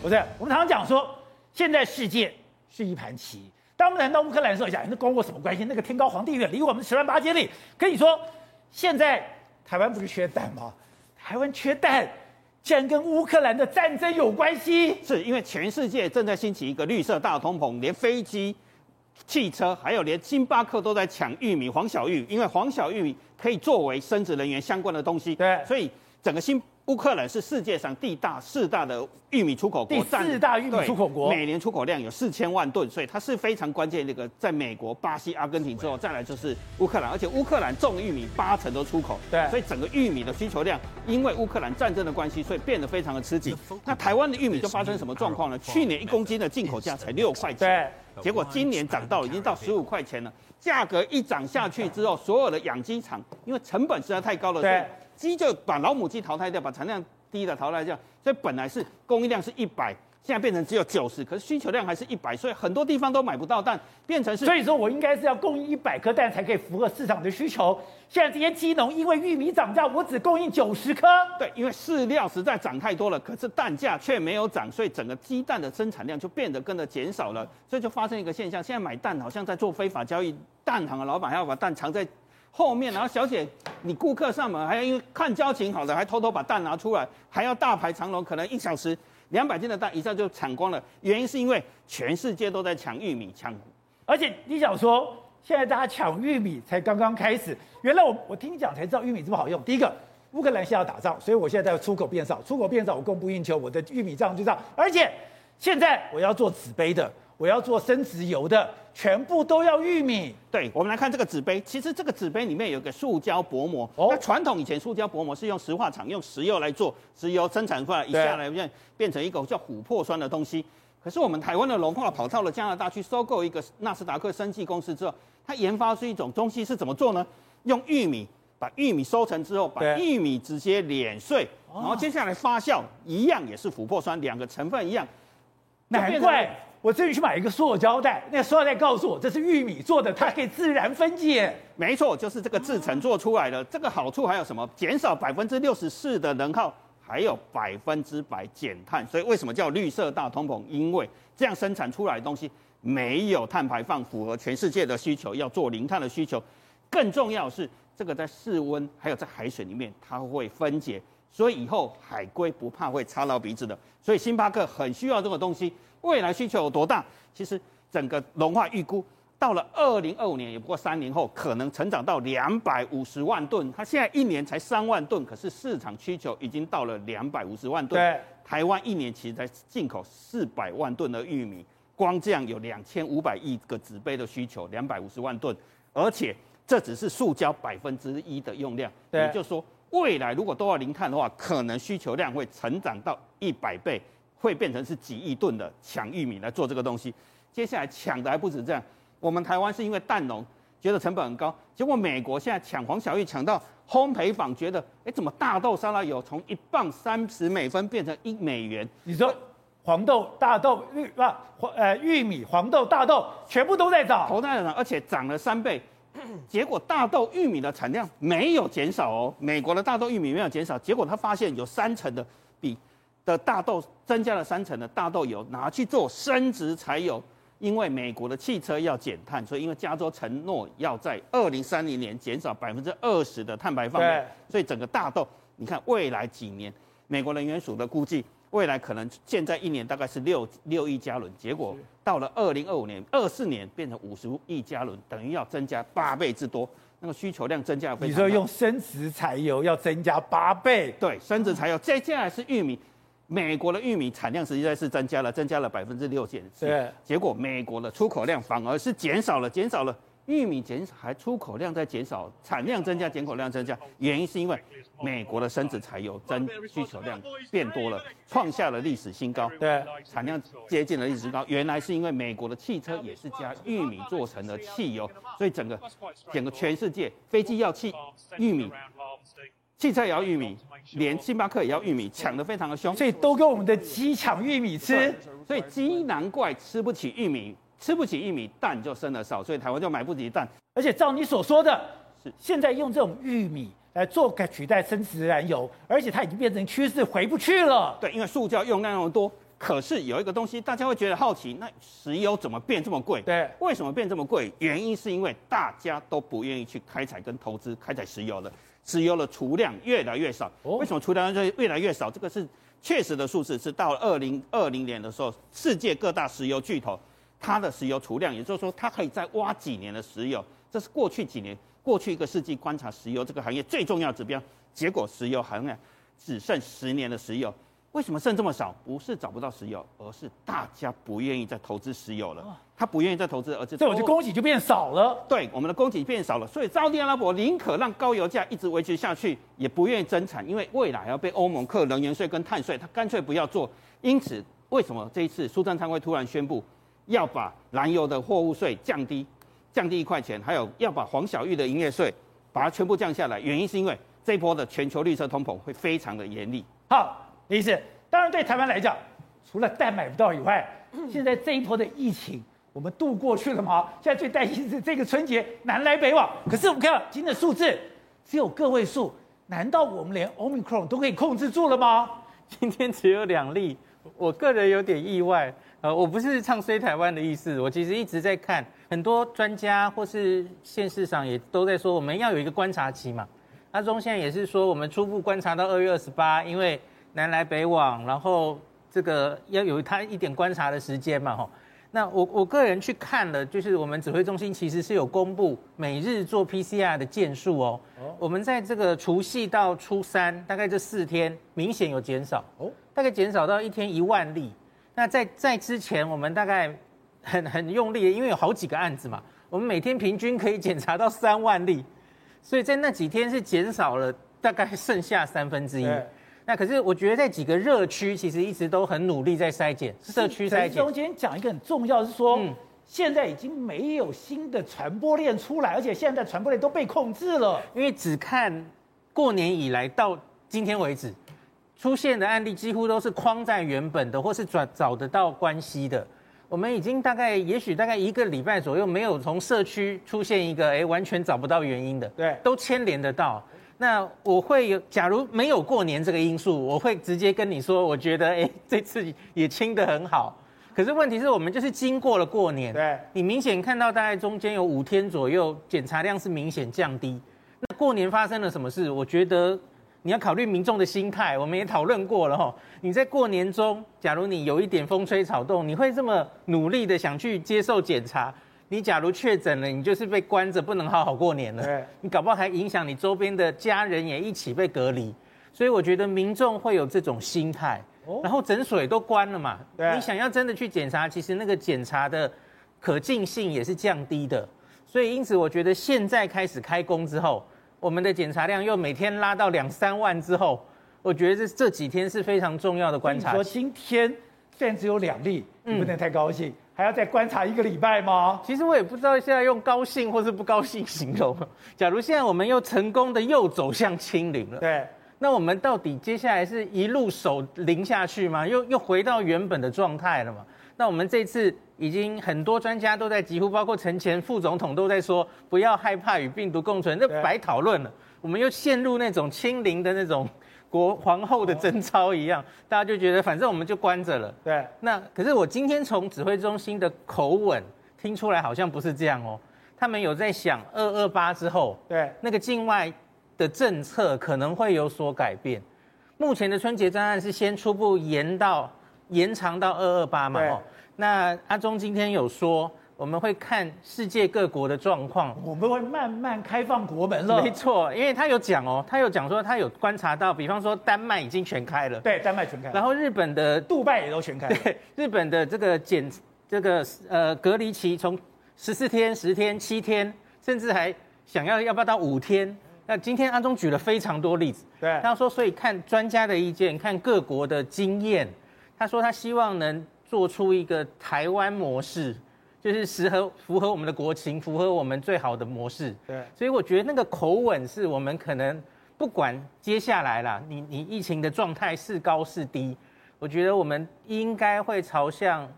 不是，我们常常讲说，现在世界是一盘棋。当我们谈到乌克兰的时候，讲那关我什么关系？那个天高皇帝远，离我们十万八千里。跟你说，现在台湾不是缺蛋吗？台湾缺蛋，竟然跟乌克兰的战争有关系？是因为全世界正在兴起一个绿色大通膨，连飞机、汽车，还有连星巴克都在抢玉米、黄小玉，因为黄小玉可以作为生殖能源相关的东西。对，所以整个新。乌克兰是世界上第大四大的玉米出口国，第四大玉米出口国，每年出口量有四千万吨，所以它是非常关键。那个在美国、巴西、阿根廷之后，再来就是乌克兰，而且乌克兰种玉米八成都出口，对，所以整个玉米的需求量，因为乌克兰战争的关系，所以变得非常的吃紧。那台湾的玉米就发生什么状况呢？去年一公斤的进口价才六块钱，对结果今年涨到已经到十五块钱了。价格一涨下去之后，所有的养鸡场因为成本实在太高了，对，鸡就把老母鸡淘汰掉，把产量。低的淘汰掉，所以本来是供应量是一百，现在变成只有九十，可是需求量还是一百，所以很多地方都买不到蛋，变成是。所以说我应该是要供应一百颗蛋才可以符合市场的需求。现在这些鸡农因为玉米涨价，我只供应九十颗。对，因为饲料实在涨太多了，可是蛋价却没有涨，所以整个鸡蛋的生产量就变得跟着减少了，所以就发生一个现象，现在买蛋好像在做非法交易，蛋行的老板还要把蛋藏在。后面，然后小姐，你顾客上门还要因为看交情好的，还偷偷把蛋拿出来，还要大排长龙，可能一小时两百斤的蛋一下就抢光了。原因是因为全世界都在抢玉米，抢。而且你想说，现在大家抢玉米才刚刚开始，原来我我听你讲才知道玉米这么好用。第一个，乌克兰现在要打仗，所以我现在在出口变少，出口变少，我供不应求，我的玉米这样就这样。而且现在我要做纸杯的。我要做生质油的，全部都要玉米。对，我们来看这个纸杯，其实这个纸杯里面有个塑胶薄膜。哦，那传统以前塑胶薄膜是用石化厂用石油来做，石油生产出来一下来变变成一个叫琥珀酸的东西。可是我们台湾的龙化跑到了加拿大去收购一个纳斯达克生技公司之后，它研发出一种东西是怎么做呢？用玉米把玉米收成之后，把玉米直接碾碎，然后接下来发酵，一样也是琥珀酸，两个成分一样，难怪。我这里去买一个塑胶袋，那个塑料袋告诉我这是玉米做的，它可以自然分解。没错，就是这个制成做出来的。这个好处还有什么？减少百分之六十四的能耗，还有百分之百减碳。所以为什么叫绿色大通膨？因为这样生产出来的东西没有碳排放，符合全世界的需求，要做零碳的需求。更重要是，这个在室温还有在海水里面，它会分解，所以以后海龟不怕会插到鼻子的。所以星巴克很需要这个东西。未来需求有多大？其实整个融化预估到了二零二五年，也不过三年后，可能成长到两百五十万吨。它现在一年才三万吨，可是市场需求已经到了两百五十万吨。对，台湾一年其实才进口四百万吨的玉米，光这样有两千五百亿个纸杯的需求，两百五十万吨，而且这只是塑胶百分之一的用量。对，也就是说，未来如果都要零碳的话，可能需求量会成长到一百倍。会变成是几亿吨的抢玉米来做这个东西，接下来抢的还不止这样。我们台湾是因为蛋农觉得成本很高，结果美国现在抢黄小玉抢到烘焙坊觉得，哎，怎么大豆沙拉油从一磅三十美分变成一美元？你说黄豆、大豆、玉啊黄呃玉米、黄豆、大豆全部都在涨，都在涨，而且涨了三倍。结果大豆、玉米的产量没有减少哦，美国的大豆、玉米没有减少，结果他发现有三成的比。的大豆增加了三成的大豆油拿去做生质柴油，因为美国的汽车要减碳，所以因为加州承诺要在二零三零年减少百分之二十的碳排放，对，所以整个大豆，你看未来几年，美国能源署的估计，未来可能现在一年大概是六六亿加仑，结果到了二零二五年、二四年变成五十亿加仑，等于要增加八倍之多，那个需求量增加了非常。你说用生质柴油要增加八倍？对，生质柴油，接下来是玉米。美国的玉米产量实际上是增加了，增加了百分之六减四。对，结果美国的出口量反而是减少了，减少了。玉米减少，还出口量在减少，产量增加，进口量增加。原因是因为美国的生质柴油增需求量变多了，创下了历史新高。对，产量接近了历史新高。原来是因为美国的汽车也是加玉米做成的汽油，所以整个整个全世界飞机要汽玉米。汽车也要玉米，连星巴克也要玉米，抢得非常的凶，所以都跟我们的鸡抢玉米吃，所以鸡难怪吃不起玉米，吃不起玉米，蛋就生得少，所以台湾就买不起蛋。而且照你所说的，是现在用这种玉米来做取代生质燃油，而且它已经变成趋势，回不去了。对，因为塑胶用量那么多，可是有一个东西，大家会觉得好奇，那石油怎么变这么贵？对，为什么变这么贵？原因是因为大家都不愿意去开采跟投资开采石油了，石油的储量越来越少。为什么储量越越来越少？这个是确实的数字，是到了二零二零年的时候，世界各大石油巨头它的石油储量，也就是说，它可以再挖几年的石油。这是过去几年、过去一个世纪观察石油这个行业最重要的指标。结果，石油行业只剩十年的石油。为什么剩这么少？不是找不到石油，而是大家不愿意再投资石油了。他不愿意再投资，而且这我就供给就变少了。对，我们的供给变少了，所以沙特阿拉伯宁可让高油价一直维持下去，也不愿意增产，因为未来要被欧盟课能源税跟碳税，他干脆不要做。因此，为什么这一次苏贞昌会突然宣布要把燃油的货物税降低，降低一块钱，还有要把黄小玉的营业税把它全部降下来？原因是因为这一波的全球绿色通膨会非常的严厉。好。李医师，当然对台湾来讲，除了蛋买不到以外，现在这一波的疫情我们度过去了吗？现在最担心是这个春节南来北往。可是我们看到今天的数字只有个位数，难道我们连 Omicron 都可以控制住了吗？今天只有两例，我个人有点意外。呃，我不是唱衰台湾的意思，我其实一直在看很多专家或是现市上也都在说，我们要有一个观察期嘛。阿中现在也是说，我们初步观察到二月二十八，因为。南来北往，然后这个要有他一点观察的时间嘛，吼。那我我个人去看了，就是我们指挥中心其实是有公布每日做 PCR 的件数哦。哦。我们在这个除夕到初三，大概这四天明显有减少哦，大概减少到一天一万例。那在在之前，我们大概很很用力，因为有好几个案子嘛，我们每天平均可以检查到三万例，所以在那几天是减少了大概剩下三分之一。那可是我觉得在几个热区，其实一直都很努力在筛检社区筛检。中间讲一个很重要是说，嗯，现在已经没有新的传播链出来，而且现在传播链都被控制了。因为只看过年以来到今天为止出现的案例，几乎都是框在原本的，或是找找得到关系的。我们已经大概也许大概一个礼拜左右，没有从社区出现一个哎完全找不到原因的，对，都牵连得到。那我会有，假如没有过年这个因素，我会直接跟你说，我觉得哎、欸，这次也清得很好。可是问题是我们就是经过了过年，对，你明显看到大概中间有五天左右检查量是明显降低。那过年发生了什么事？我觉得你要考虑民众的心态，我们也讨论过了哈。你在过年中，假如你有一点风吹草动，你会这么努力的想去接受检查？你假如确诊了，你就是被关着，不能好好过年了。对，你搞不好还影响你周边的家人也一起被隔离。所以我觉得民众会有这种心态。哦，然后诊所也都关了嘛。对，你想要真的去检查，其实那个检查的可进性也是降低的。所以因此，我觉得现在开始开工之后，我们的检查量又每天拉到两三万之后，我觉得这这几天是非常重要的观察。你说今天虽然只有两例，你不能太高兴。嗯还要再观察一个礼拜吗？其实我也不知道现在用高兴或是不高兴形容。假如现在我们又成功的又走向清零了，对，那我们到底接下来是一路守零下去吗？又又回到原本的状态了吗？那我们这次已经很多专家都在，几乎包括陈前副总统都在说，不要害怕与病毒共存，那白讨论了。我们又陷入那种清零的那种。国皇后的贞操一样，大家就觉得反正我们就关着了。对。那可是我今天从指挥中心的口吻听出来，好像不是这样哦。他们有在想二二八之后，对，那个境外的政策可能会有所改变。目前的春节专案是先初步延到延长到二二八嘛？哦。那阿中今天有说。我们会看世界各国的状况，我们会慢慢开放国门了。没错，因为他有讲哦，他有讲说他有观察到，比方说丹麦已经全开了，对，丹麦全开，然后日本的杜拜也都全开了，对，日本的这个检这个呃隔离期从十四天、十天、七天，甚至还想要要不要到五天。那今天阿中举了非常多例子，对，他说所以看专家的意见，看各国的经验，他说他希望能做出一个台湾模式。就是适合符合我们的国情，符合我们最好的模式。对，所以我觉得那个口吻是我们可能不管接下来啦，你你疫情的状态是高是低，我觉得我们应该会朝向，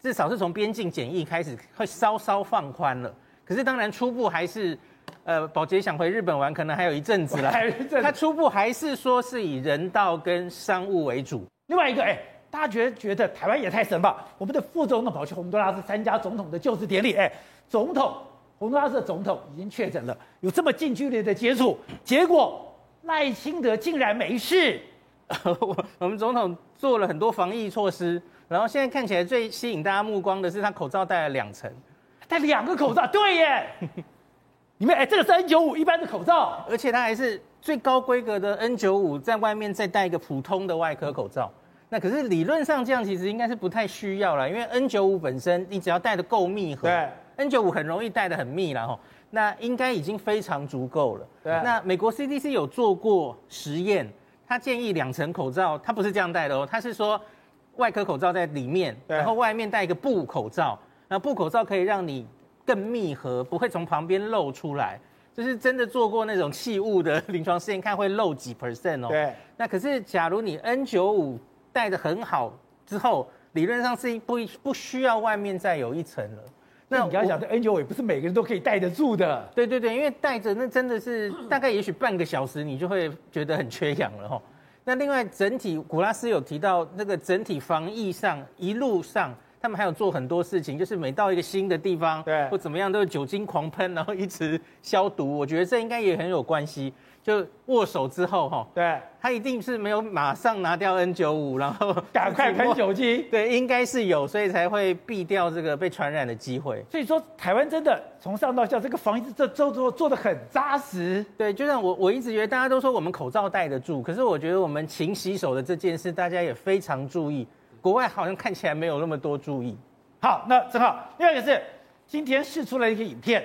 至少是从边境检疫开始会稍稍放宽了。可是当然初步还是，呃，保洁想回日本玩，可能还有一阵子了。他初步还是说是以人道跟商务为主。另外一个，哎，大家觉得觉得台湾也太神吧？我们的副总统跑去洪都拉斯参加总统的就职典礼，哎，总统洪都拉斯的总统已经确诊了，有这么近距离的接触，结果赖清德竟然没事。我 我们总统做了很多防疫措施，然后现在看起来最吸引大家目光的是他口罩戴了两层，戴两个口罩，对耶。你们哎，这个是 N 九五一般的口罩，而且它还是最高规格的 N 九五，在外面再戴一个普通的外科口罩。那可是理论上这样其实应该是不太需要了，因为 N 九五本身你只要戴的够密合，对，N 九五很容易戴的很密了吼，那应该已经非常足够了。对，那美国 CDC 有做过实验，他建议两层口罩，他不是这样戴的哦，他是说外科口罩在里面，然后外面戴一个布口罩，那布口罩可以让你更密合，不会从旁边露出来。就是真的做过那种器物的 临床试验，看会漏几 percent 哦。对，那可是假如你 N 九五戴的很好之后，理论上是不不需要外面再有一层了。那你刚刚讲的 N 九五也不是每个人都可以戴得住的。对对对，因为戴着那真的是 大概也许半个小时，你就会觉得很缺氧了哈。那另外整体古拉斯有提到那个整体防疫上一路上。他们还有做很多事情，就是每到一个新的地方，对，或怎么样，都是酒精狂喷，然后一直消毒。我觉得这应该也很有关系。就握手之后，哈，对，他一定是没有马上拿掉 N 九五然后赶快喷酒精。对，应该是有，所以才会避掉这个被传染的机会。所以说，台湾真的从上到下这个防疫这做做做的很扎实。对，就像我我一直觉得大家都说我们口罩戴得住，可是我觉得我们勤洗手的这件事，大家也非常注意。国外好像看起来没有那么多注意。好，那正好，另外一个是今天试出了一个影片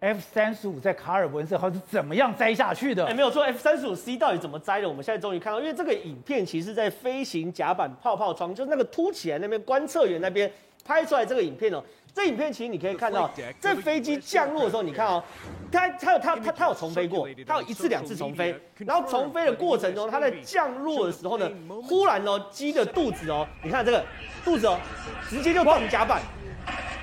，F 三十五在卡尔文森号是怎么样栽下去的？哎，没有错，F 三十五 C 到底怎么栽的？我们现在终于看到，因为这个影片其实在飞行甲板泡泡窗，就是那个凸起来那边观测员那边拍出来这个影片哦。这影片其实你可以看到，这飞机降落的时候，你看哦，它它有它它它有重飞过，它有一次两次重飞，然后重飞的过程中，它在降落的时候呢，忽然哦，鸡的肚子哦，你看这个肚子哦，直接就撞甲板。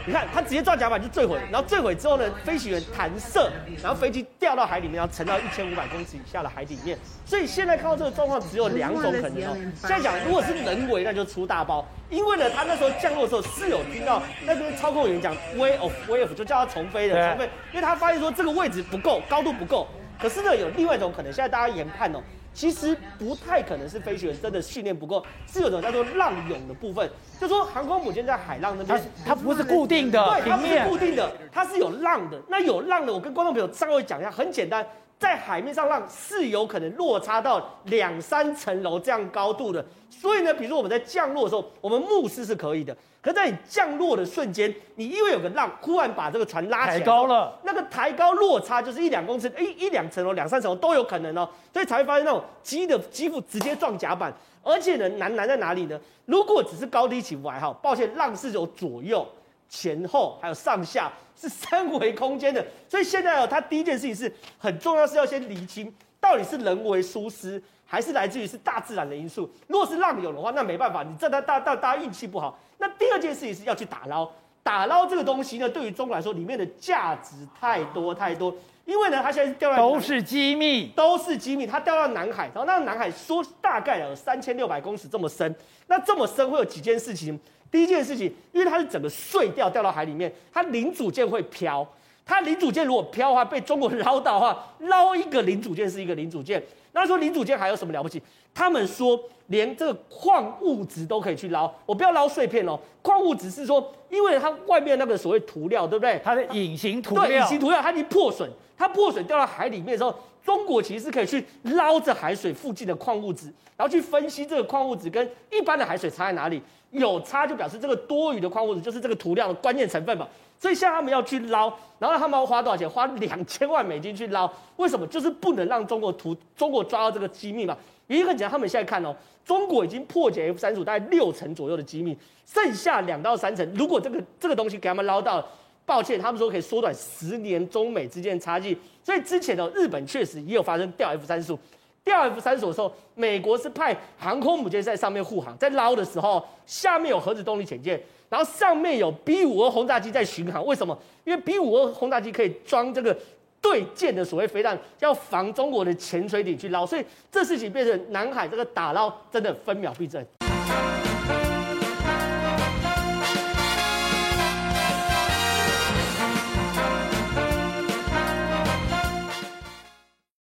你看，它直接撞甲板就坠毁，然后坠毁之后呢，飞行员弹射，然后飞机掉到海里面，然后沉到一千五百公尺以下的海底面。所以现在看到这个状况，只有两种可能哦。现在讲，如果是人为，那就出大包，因为呢，他那时候降落的时候是有听到那边操控员讲 way of wave，就叫他重飞的重飞，因为他发现说这个位置不够，高度不够。可是呢，有另外一种可能，现在大家研判哦。其实不太可能是飞行员真的训练不够，是有种叫做浪涌的部分，就说航空母舰在海浪那边，它不是固定的，对，它不是固定的，它是有浪的。那有浪的，我跟观众朋友稍微讲一下，很简单，在海面上浪是有可能落差到两三层楼这样高度的。所以呢，比如说我们在降落的时候，我们目视是可以的。可在你降落的瞬间，你因为有个浪，忽然把这个船拉起来，抬高了，那个抬高落差就是一两公尺，一一两层楼、两三层楼都有可能哦，所以才会发现那种机的机腹直接撞甲板，而且呢难难在哪里呢？如果只是高低起伏还好，抱歉，浪是有左右、前后还有上下，是三维空间的，所以现在哦，他第一件事情是很重要，是要先厘清到底是人为疏失。还是来自于是大自然的因素。如果是浪涌的话，那没办法，你这大大大大家运气不好。那第二件事情是要去打捞，打捞这个东西呢，对于中国来说，里面的价值太多太多。因为呢，它现在是掉到都是机密，都是机密。它掉到南海，然后那个南海说大概有三千六百公尺这么深。那这么深会有几件事情？第一件事情，因为它是整个碎掉掉到海里面，它零组件会飘。它零组件如果飘的话，被中国捞到的话，捞一个零组件是一个零组件。那说零组件还有什么了不起？他们说连这个矿物质都可以去捞，我不要捞碎片哦。矿物质是说，因为它外面那个所谓涂料，对不对？它的隐形涂料，对，隐形涂料它已经破损，它破损掉到海里面的时候，中国其实是可以去捞着海水附近的矿物质，然后去分析这个矿物质跟一般的海水差在哪里，有差就表示这个多余的矿物质就是这个涂料的关键成分嘛。所以现在他们要去捞，然后他们要花多少钱？花两千万美金去捞。为什么？就是不能让中国图中国抓到这个机密嘛。原因很简单，他们现在看哦，中国已经破解 F 三十五大概六成左右的机密，剩下两到三成。如果这个这个东西给他们捞到，抱歉，他们说可以缩短十年中美之间的差距。所以之前的日本确实也有发生掉 F 三十五，掉 F 三十的时候，美国是派航空母舰在上面护航，在捞的时候，下面有核子动力潜舰。然后上面有 B 五二轰炸机在巡航，为什么？因为 B 五二轰炸机可以装这个对舰的所谓飞弹，要防中国的潜水艇去捞，所以这事情变成南海这个打捞真的分秒必争。